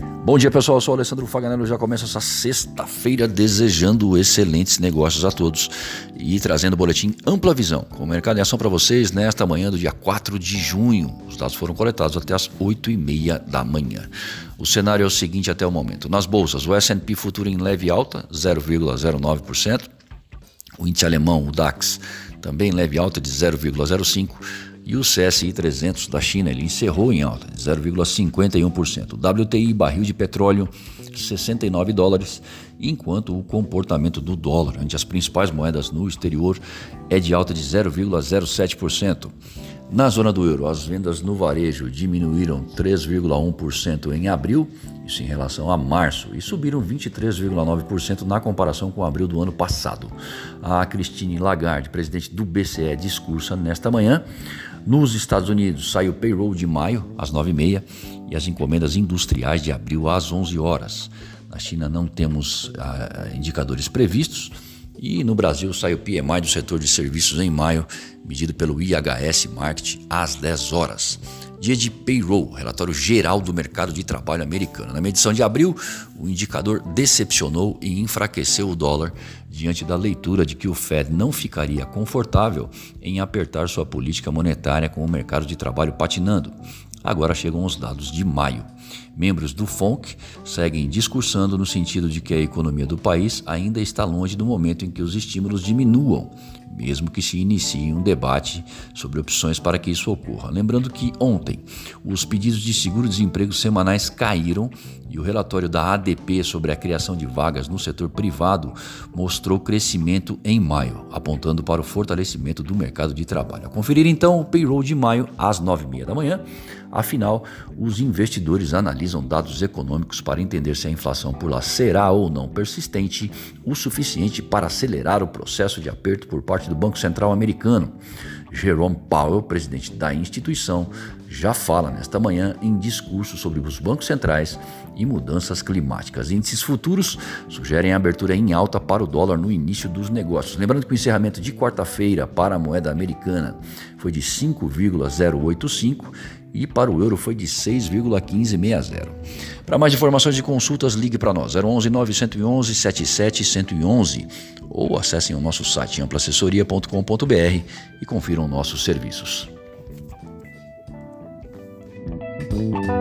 Bom dia, pessoal. Eu sou o Alessandro Faganello. Já começa essa sexta-feira desejando excelentes negócios a todos e trazendo o boletim Ampla Visão, com mercado em ação para vocês nesta manhã do dia 4 de junho. Os dados foram coletados até as 8 e meia da manhã. O cenário é o seguinte até o momento. Nas bolsas, o S&P futuro em leve alta, 0,09%. O índice alemão, o DAX, também leve alta de 0,05%. E o CSI 300 da China ele encerrou em alta de 0,51%. O WTI barril de petróleo 69 dólares, enquanto o comportamento do dólar ante as principais moedas no exterior é de alta de 0,07%. Na zona do euro, as vendas no varejo diminuíram 3,1% em abril, isso em relação a março, e subiram 23,9% na comparação com abril do ano passado. A Christine Lagarde, presidente do BCE, discursa nesta manhã. Nos Estados Unidos, sai o payroll de maio, às 9h30, e as encomendas industriais de abril, às 11 horas. Na China não temos ah, indicadores previstos. E no Brasil sai o PMI do setor de serviços em maio, medido pelo IHS Market às 10 horas. Dia de payroll, relatório geral do mercado de trabalho americano. Na medição de abril, o indicador decepcionou e enfraqueceu o dólar diante da leitura de que o Fed não ficaria confortável em apertar sua política monetária com o mercado de trabalho patinando. Agora chegam os dados de maio. Membros do FONC seguem discursando no sentido de que a economia do país ainda está longe do momento em que os estímulos diminuam, mesmo que se inicie um debate sobre opções para que isso ocorra. Lembrando que ontem os pedidos de seguro-desemprego semanais caíram e o relatório da ADP sobre a criação de vagas no setor privado mostrou crescimento em maio, apontando para o fortalecimento do mercado de trabalho. A conferir então o payroll de maio às 9h30 da manhã. Afinal, os investidores analisam dados econômicos para entender se a inflação por lá será ou não persistente o suficiente para acelerar o processo de aperto por parte do Banco Central americano. Jerome Powell, presidente da instituição, já fala nesta manhã em discurso sobre os bancos centrais e mudanças climáticas. Índices futuros sugerem abertura em alta para o dólar no início dos negócios. Lembrando que o encerramento de quarta-feira para a moeda americana foi de 5,085 e para o euro foi de 6,1560. Para mais informações e consultas, ligue para nós 011 911 77 111 ou acessem o nosso site amplaassessoria.com.br e confiram nossos serviços. Thank you.